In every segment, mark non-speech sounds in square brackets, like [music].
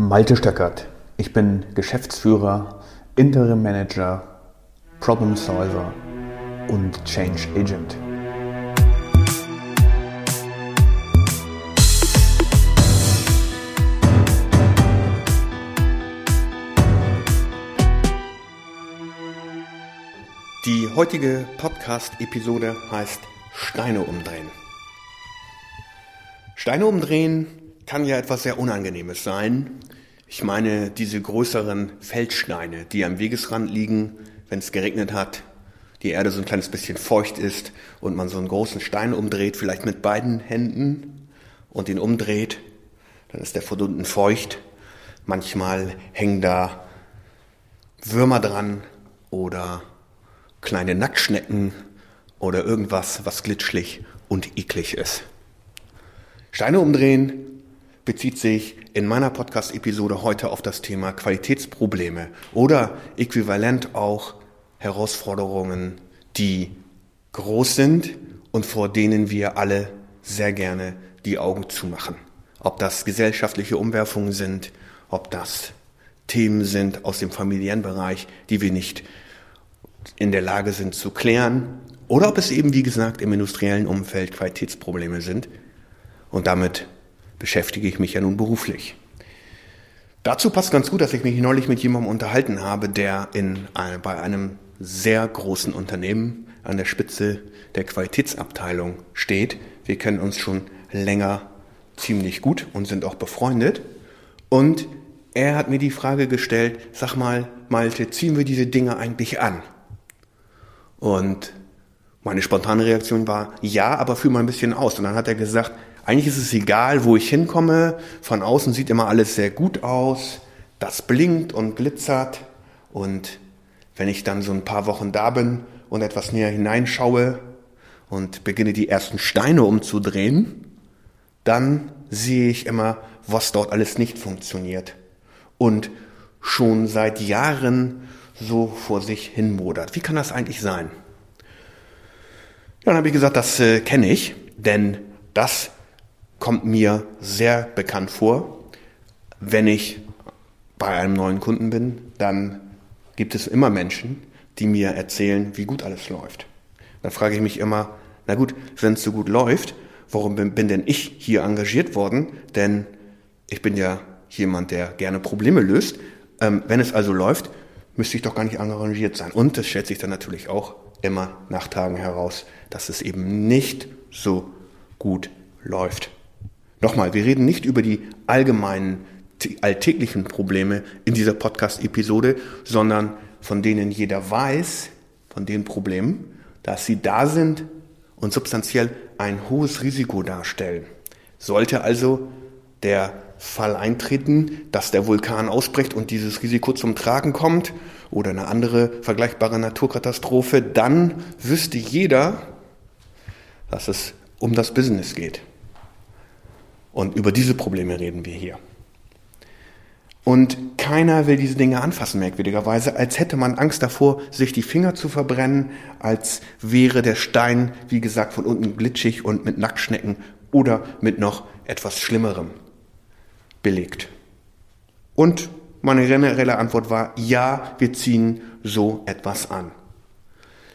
Malte Stöckert. Ich bin Geschäftsführer, Interim Manager, Problem Solver und Change Agent. Die heutige Podcast-Episode heißt Steine umdrehen. Steine umdrehen kann ja etwas sehr Unangenehmes sein. Ich meine diese größeren Feldsteine, die am Wegesrand liegen, wenn es geregnet hat, die Erde so ein kleines bisschen feucht ist und man so einen großen Stein umdreht, vielleicht mit beiden Händen und ihn umdreht, dann ist der von unten feucht. Manchmal hängen da Würmer dran oder kleine Nacktschnecken oder irgendwas, was glitschlig und eklig ist. Steine umdrehen bezieht sich in meiner Podcast-Episode heute auf das Thema Qualitätsprobleme oder äquivalent auch Herausforderungen, die groß sind und vor denen wir alle sehr gerne die Augen zumachen. Ob das gesellschaftliche Umwerfungen sind, ob das Themen sind aus dem familiären Bereich, die wir nicht in der Lage sind zu klären, oder ob es eben, wie gesagt, im industriellen Umfeld Qualitätsprobleme sind. Und damit beschäftige ich mich ja nun beruflich. Dazu passt ganz gut, dass ich mich neulich mit jemandem unterhalten habe, der in, bei einem sehr großen Unternehmen an der Spitze der Qualitätsabteilung steht. Wir kennen uns schon länger ziemlich gut und sind auch befreundet. Und er hat mir die Frage gestellt, sag mal, Malte, ziehen wir diese Dinge eigentlich an? Und meine spontane Reaktion war, ja, aber fühl mal ein bisschen aus. Und dann hat er gesagt, eigentlich ist es egal, wo ich hinkomme. Von außen sieht immer alles sehr gut aus. Das blinkt und glitzert. Und wenn ich dann so ein paar Wochen da bin und etwas näher hineinschaue und beginne die ersten Steine umzudrehen, dann sehe ich immer, was dort alles nicht funktioniert. Und schon seit Jahren so vor sich hin modert. Wie kann das eigentlich sein? Ja, dann habe ich gesagt, das äh, kenne ich, denn das kommt mir sehr bekannt vor. Wenn ich bei einem neuen Kunden bin, dann gibt es immer Menschen, die mir erzählen, wie gut alles läuft. Dann frage ich mich immer, na gut, wenn es so gut läuft, warum bin, bin denn ich hier engagiert worden? Denn ich bin ja jemand, der gerne Probleme löst. Ähm, wenn es also läuft, müsste ich doch gar nicht engagiert sein. Und das stellt sich dann natürlich auch immer nach Tagen heraus, dass es eben nicht so gut läuft. Nochmal, wir reden nicht über die allgemeinen alltäglichen Probleme in dieser Podcast-Episode, sondern von denen jeder weiß, von den Problemen, dass sie da sind und substanziell ein hohes Risiko darstellen. Sollte also der Fall eintreten, dass der Vulkan ausbricht und dieses Risiko zum Tragen kommt oder eine andere vergleichbare Naturkatastrophe, dann wüsste jeder, dass es um das Business geht. Und über diese Probleme reden wir hier. Und keiner will diese Dinge anfassen, merkwürdigerweise, als hätte man Angst davor, sich die Finger zu verbrennen, als wäre der Stein, wie gesagt, von unten glitschig und mit Nacktschnecken oder mit noch etwas Schlimmerem belegt. Und meine generelle Antwort war, ja, wir ziehen so etwas an.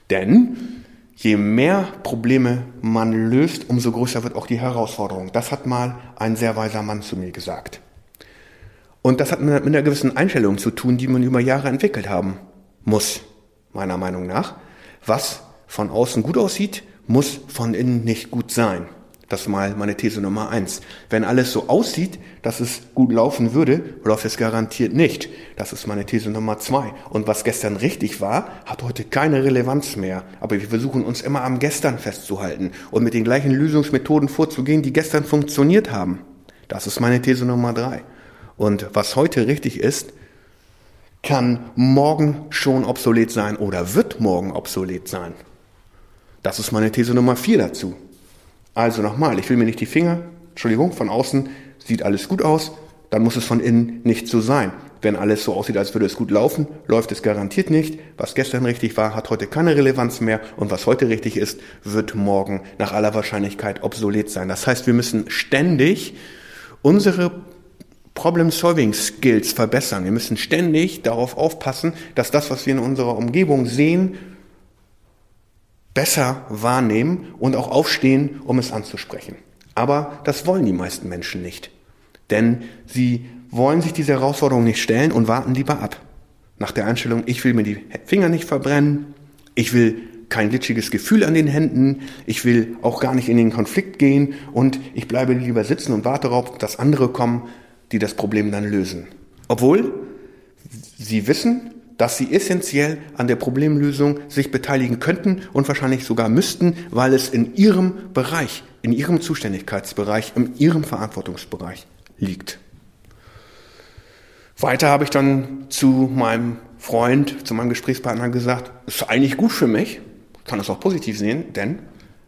Denn je mehr Probleme man löst, umso größer wird auch die Herausforderung. Das hat mal ein sehr weiser Mann zu mir gesagt. Und das hat mit einer gewissen Einstellung zu tun, die man über Jahre entwickelt haben muss, meiner Meinung nach. Was von außen gut aussieht, muss von innen nicht gut sein. Das ist mal meine These Nummer eins. Wenn alles so aussieht, dass es gut laufen würde, läuft es garantiert nicht. Das ist meine These Nummer zwei. Und was gestern richtig war, hat heute keine Relevanz mehr. Aber wir versuchen uns immer am Gestern festzuhalten und mit den gleichen Lösungsmethoden vorzugehen, die gestern funktioniert haben. Das ist meine These Nummer drei. Und was heute richtig ist, kann morgen schon obsolet sein oder wird morgen obsolet sein. Das ist meine These Nummer vier dazu. Also nochmal, ich will mir nicht die Finger, Entschuldigung, von außen sieht alles gut aus, dann muss es von innen nicht so sein. Wenn alles so aussieht, als würde es gut laufen, läuft es garantiert nicht. Was gestern richtig war, hat heute keine Relevanz mehr und was heute richtig ist, wird morgen nach aller Wahrscheinlichkeit obsolet sein. Das heißt, wir müssen ständig unsere Problem-Solving-Skills verbessern. Wir müssen ständig darauf aufpassen, dass das, was wir in unserer Umgebung sehen, besser wahrnehmen und auch aufstehen, um es anzusprechen. Aber das wollen die meisten Menschen nicht. Denn sie wollen sich diese Herausforderung nicht stellen und warten lieber ab. Nach der Einstellung, ich will mir die Finger nicht verbrennen, ich will kein glitschiges Gefühl an den Händen, ich will auch gar nicht in den Konflikt gehen und ich bleibe lieber sitzen und warte darauf, dass andere kommen, die das Problem dann lösen. Obwohl sie wissen, dass sie essentiell an der Problemlösung sich beteiligen könnten und wahrscheinlich sogar müssten, weil es in ihrem Bereich, in ihrem Zuständigkeitsbereich, in ihrem Verantwortungsbereich liegt. Weiter habe ich dann zu meinem Freund, zu meinem Gesprächspartner gesagt, ist eigentlich gut für mich, kann das auch positiv sehen, denn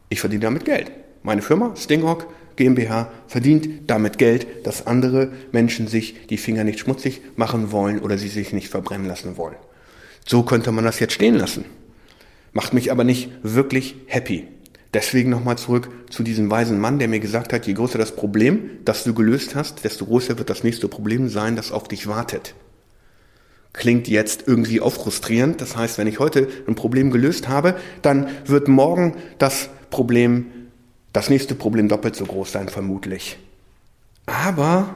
ich verdiene damit Geld. Meine Firma, Stinghawk GmbH, verdient damit Geld, dass andere Menschen sich die Finger nicht schmutzig machen wollen oder sie sich nicht verbrennen lassen wollen. So könnte man das jetzt stehen lassen. Macht mich aber nicht wirklich happy. Deswegen nochmal zurück zu diesem weisen Mann, der mir gesagt hat, je größer das Problem, das du gelöst hast, desto größer wird das nächste Problem sein, das auf dich wartet. Klingt jetzt irgendwie auch frustrierend. Das heißt, wenn ich heute ein Problem gelöst habe, dann wird morgen das Problem, das nächste Problem doppelt so groß sein, vermutlich. Aber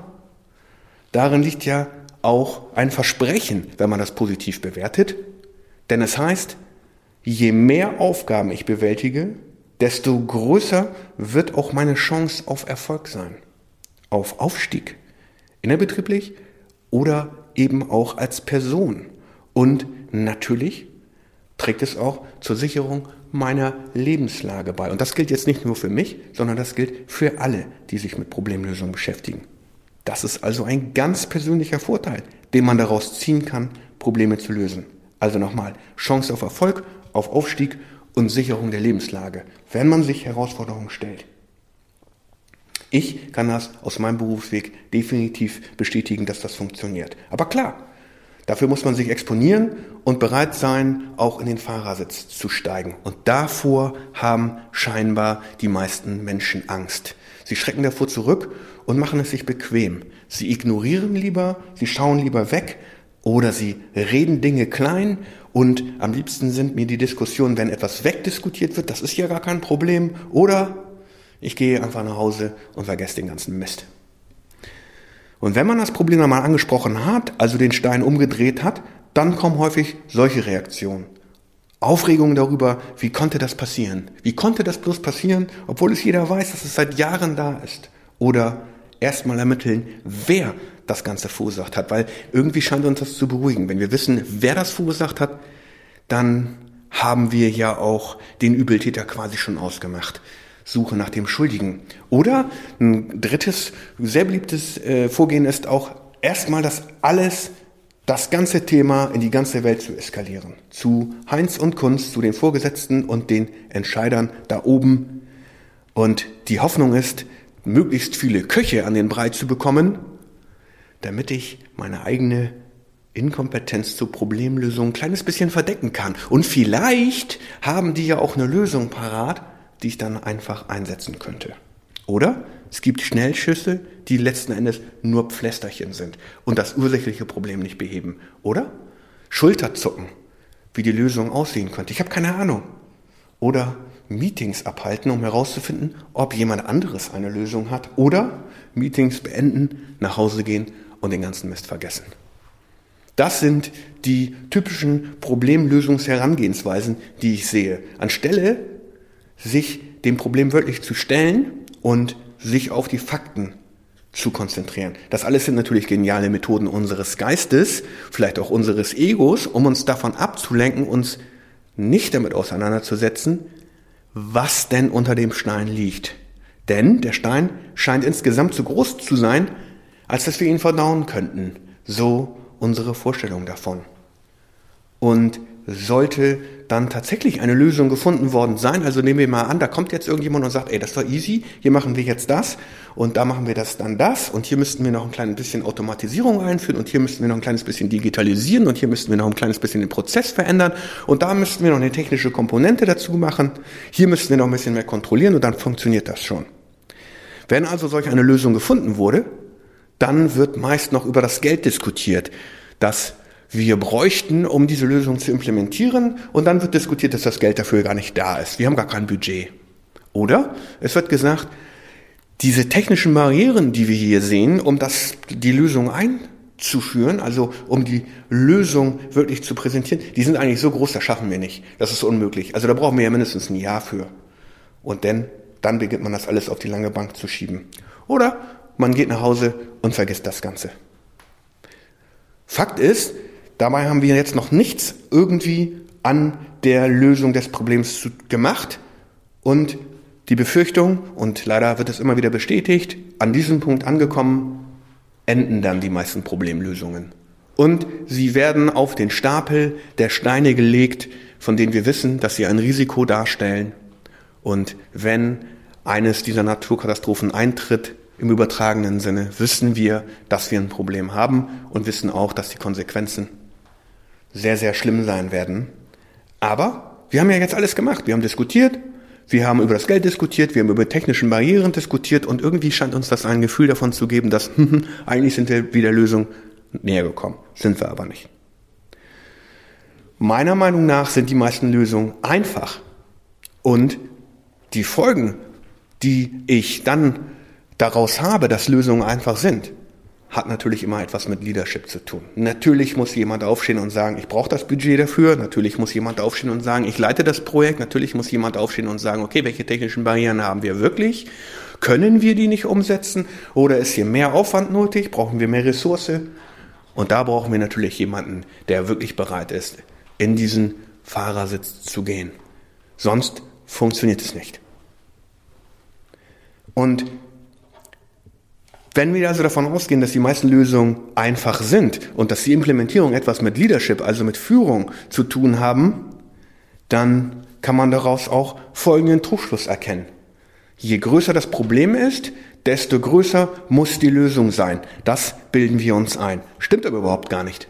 darin liegt ja auch ein Versprechen, wenn man das positiv bewertet. Denn es heißt, je mehr Aufgaben ich bewältige, desto größer wird auch meine Chance auf Erfolg sein, auf Aufstieg, innerbetrieblich oder eben auch als Person. Und natürlich trägt es auch zur Sicherung meiner Lebenslage bei. Und das gilt jetzt nicht nur für mich, sondern das gilt für alle, die sich mit Problemlösungen beschäftigen. Das ist also ein ganz persönlicher Vorteil, den man daraus ziehen kann, Probleme zu lösen. Also nochmal, Chance auf Erfolg, auf Aufstieg und Sicherung der Lebenslage, wenn man sich Herausforderungen stellt. Ich kann das aus meinem Berufsweg definitiv bestätigen, dass das funktioniert. Aber klar, dafür muss man sich exponieren und bereit sein, auch in den Fahrersitz zu steigen. Und davor haben scheinbar die meisten Menschen Angst. Sie schrecken davor zurück und machen es sich bequem. Sie ignorieren lieber, sie schauen lieber weg oder sie reden Dinge klein und am liebsten sind mir die Diskussionen, wenn etwas wegdiskutiert wird, das ist ja gar kein Problem. Oder ich gehe einfach nach Hause und vergesse den ganzen Mist. Und wenn man das Problem einmal angesprochen hat, also den Stein umgedreht hat, dann kommen häufig solche Reaktionen. Aufregung darüber, wie konnte das passieren? Wie konnte das bloß passieren, obwohl es jeder weiß, dass es seit Jahren da ist? Oder erstmal ermitteln, wer das Ganze verursacht hat, weil irgendwie scheint uns das zu beruhigen. Wenn wir wissen, wer das verursacht hat, dann haben wir ja auch den Übeltäter quasi schon ausgemacht. Suche nach dem Schuldigen. Oder ein drittes, sehr beliebtes äh, Vorgehen ist auch erstmal das alles, das ganze Thema in die ganze Welt zu eskalieren. Zu Heinz und Kunst, zu den Vorgesetzten und den Entscheidern da oben. Und die Hoffnung ist, möglichst viele Köche an den Brei zu bekommen, damit ich meine eigene Inkompetenz zur Problemlösung ein kleines bisschen verdecken kann. Und vielleicht haben die ja auch eine Lösung parat, die ich dann einfach einsetzen könnte. Oder es gibt Schnellschüsse, die letzten Endes nur Pflästerchen sind und das ursächliche Problem nicht beheben. Oder Schulterzucken, wie die Lösung aussehen könnte. Ich habe keine Ahnung. Oder Meetings abhalten, um herauszufinden, ob jemand anderes eine Lösung hat. Oder Meetings beenden, nach Hause gehen und den ganzen Mist vergessen. Das sind die typischen Problemlösungsherangehensweisen, die ich sehe. Anstelle sich dem Problem wirklich zu stellen und sich auf die Fakten zu konzentrieren. Das alles sind natürlich geniale Methoden unseres Geistes, vielleicht auch unseres Egos, um uns davon abzulenken, uns nicht damit auseinanderzusetzen, was denn unter dem Stein liegt. Denn der Stein scheint insgesamt zu groß zu sein, als dass wir ihn verdauen könnten. So unsere Vorstellung davon. Und sollte dann tatsächlich eine Lösung gefunden worden sein, also nehmen wir mal an, da kommt jetzt irgendjemand und sagt, ey, das war easy, hier machen wir jetzt das und da machen wir das dann das und hier müssten wir noch ein kleines bisschen Automatisierung einführen und hier müssten wir noch ein kleines bisschen digitalisieren und hier müssten wir noch ein kleines bisschen den Prozess verändern und da müssten wir noch eine technische Komponente dazu machen, hier müssten wir noch ein bisschen mehr kontrollieren und dann funktioniert das schon. Wenn also solch eine Lösung gefunden wurde, dann wird meist noch über das Geld diskutiert, das wir bräuchten, um diese Lösung zu implementieren. Und dann wird diskutiert, dass das Geld dafür gar nicht da ist. Wir haben gar kein Budget. Oder es wird gesagt, diese technischen Barrieren, die wir hier sehen, um das, die Lösung einzuführen, also um die Lösung wirklich zu präsentieren, die sind eigentlich so groß, das schaffen wir nicht. Das ist unmöglich. Also da brauchen wir ja mindestens ein Jahr für. Und dann, dann beginnt man das alles auf die lange Bank zu schieben. Oder man geht nach Hause und vergisst das Ganze. Fakt ist, dabei haben wir jetzt noch nichts irgendwie an der Lösung des Problems gemacht und die Befürchtung, und leider wird es immer wieder bestätigt, an diesem Punkt angekommen, enden dann die meisten Problemlösungen. Und sie werden auf den Stapel der Steine gelegt, von denen wir wissen, dass sie ein Risiko darstellen. Und wenn eines dieser Naturkatastrophen eintritt, im übertragenen Sinne, wissen wir, dass wir ein Problem haben und wissen auch, dass die Konsequenzen sehr, sehr schlimm sein werden. Aber wir haben ja jetzt alles gemacht. Wir haben diskutiert, wir haben über das Geld diskutiert, wir haben über technischen Barrieren diskutiert und irgendwie scheint uns das ein Gefühl davon zu geben, dass [laughs] eigentlich sind wir wieder Lösung näher gekommen. Sind wir aber nicht. Meiner Meinung nach sind die meisten Lösungen einfach. Und die Folgen, die ich dann daraus habe, dass Lösungen einfach sind, hat natürlich immer etwas mit Leadership zu tun. Natürlich muss jemand aufstehen und sagen, ich brauche das Budget dafür. Natürlich muss jemand aufstehen und sagen, ich leite das Projekt. Natürlich muss jemand aufstehen und sagen, okay, welche technischen Barrieren haben wir wirklich? Können wir die nicht umsetzen? Oder ist hier mehr Aufwand nötig? Brauchen wir mehr Ressource? Und da brauchen wir natürlich jemanden, der wirklich bereit ist, in diesen Fahrersitz zu gehen. Sonst funktioniert es nicht. Und wenn wir also davon ausgehen, dass die meisten Lösungen einfach sind und dass die Implementierung etwas mit Leadership, also mit Führung zu tun haben, dann kann man daraus auch folgenden Trugschluss erkennen. Je größer das Problem ist, desto größer muss die Lösung sein. Das bilden wir uns ein. Stimmt aber überhaupt gar nicht.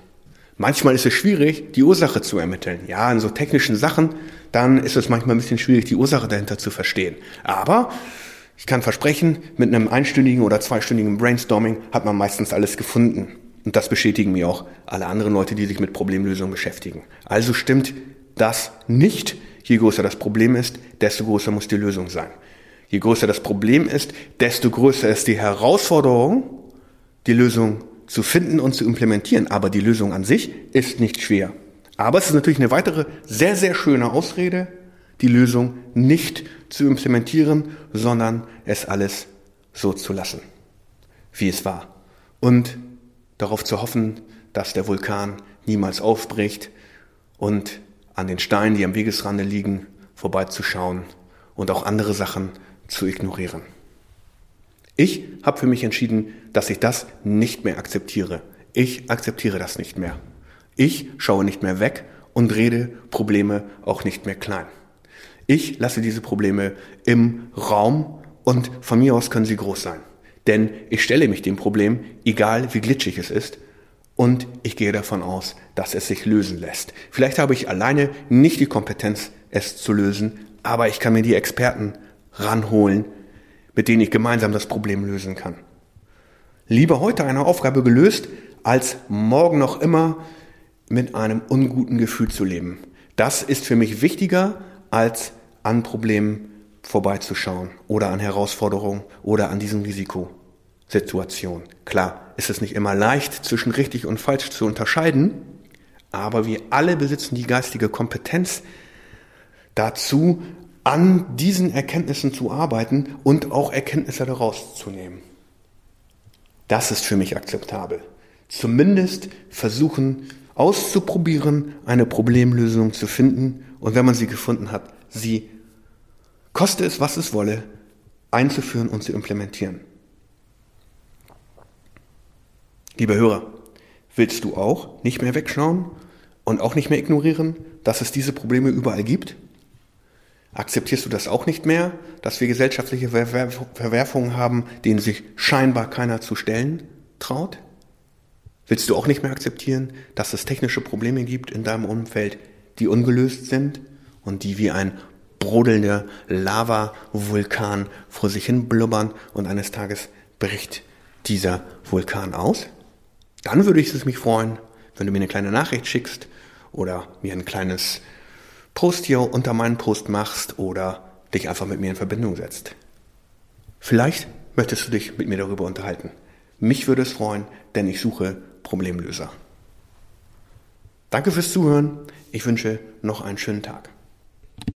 Manchmal ist es schwierig, die Ursache zu ermitteln. Ja, in so technischen Sachen, dann ist es manchmal ein bisschen schwierig, die Ursache dahinter zu verstehen. Aber ich kann versprechen, mit einem einstündigen oder zweistündigen Brainstorming hat man meistens alles gefunden. Und das bestätigen mir auch alle anderen Leute, die sich mit Problemlösungen beschäftigen. Also stimmt das nicht. Je größer das Problem ist, desto größer muss die Lösung sein. Je größer das Problem ist, desto größer ist die Herausforderung, die Lösung zu finden und zu implementieren. Aber die Lösung an sich ist nicht schwer. Aber es ist natürlich eine weitere sehr, sehr schöne Ausrede, die Lösung nicht zu implementieren, sondern es alles so zu lassen, wie es war. Und darauf zu hoffen, dass der Vulkan niemals aufbricht und an den Steinen, die am Wegesrande liegen, vorbeizuschauen und auch andere Sachen zu ignorieren. Ich habe für mich entschieden, dass ich das nicht mehr akzeptiere. Ich akzeptiere das nicht mehr. Ich schaue nicht mehr weg und rede Probleme auch nicht mehr klein. Ich lasse diese Probleme im Raum und von mir aus können sie groß sein. Denn ich stelle mich dem Problem, egal wie glitschig es ist, und ich gehe davon aus, dass es sich lösen lässt. Vielleicht habe ich alleine nicht die Kompetenz, es zu lösen, aber ich kann mir die Experten ranholen, mit denen ich gemeinsam das Problem lösen kann. Lieber heute eine Aufgabe gelöst, als morgen noch immer mit einem unguten Gefühl zu leben. Das ist für mich wichtiger, als an Problemen vorbeizuschauen oder an Herausforderungen oder an diesen Risikosituationen. Klar, ist es nicht immer leicht, zwischen richtig und falsch zu unterscheiden, aber wir alle besitzen die geistige Kompetenz dazu, an diesen Erkenntnissen zu arbeiten und auch Erkenntnisse daraus zu nehmen. Das ist für mich akzeptabel. Zumindest versuchen auszuprobieren, eine Problemlösung zu finden und wenn man sie gefunden hat, sie, koste es, was es wolle, einzuführen und zu implementieren. Lieber Hörer, willst du auch nicht mehr wegschauen und auch nicht mehr ignorieren, dass es diese Probleme überall gibt? Akzeptierst du das auch nicht mehr, dass wir gesellschaftliche Verwerfungen haben, denen sich scheinbar keiner zu stellen traut? Willst du auch nicht mehr akzeptieren, dass es technische Probleme gibt in deinem Umfeld, die ungelöst sind und die wie ein brodelnder Lava-Vulkan vor sich hin blubbern und eines Tages bricht dieser Vulkan aus? Dann würde ich es mich freuen, wenn du mir eine kleine Nachricht schickst oder mir ein kleines Post hier unter meinen Post machst oder dich einfach mit mir in Verbindung setzt. Vielleicht möchtest du dich mit mir darüber unterhalten. Mich würde es freuen, denn ich suche Problemlöser. Danke fürs Zuhören. Ich wünsche noch einen schönen Tag.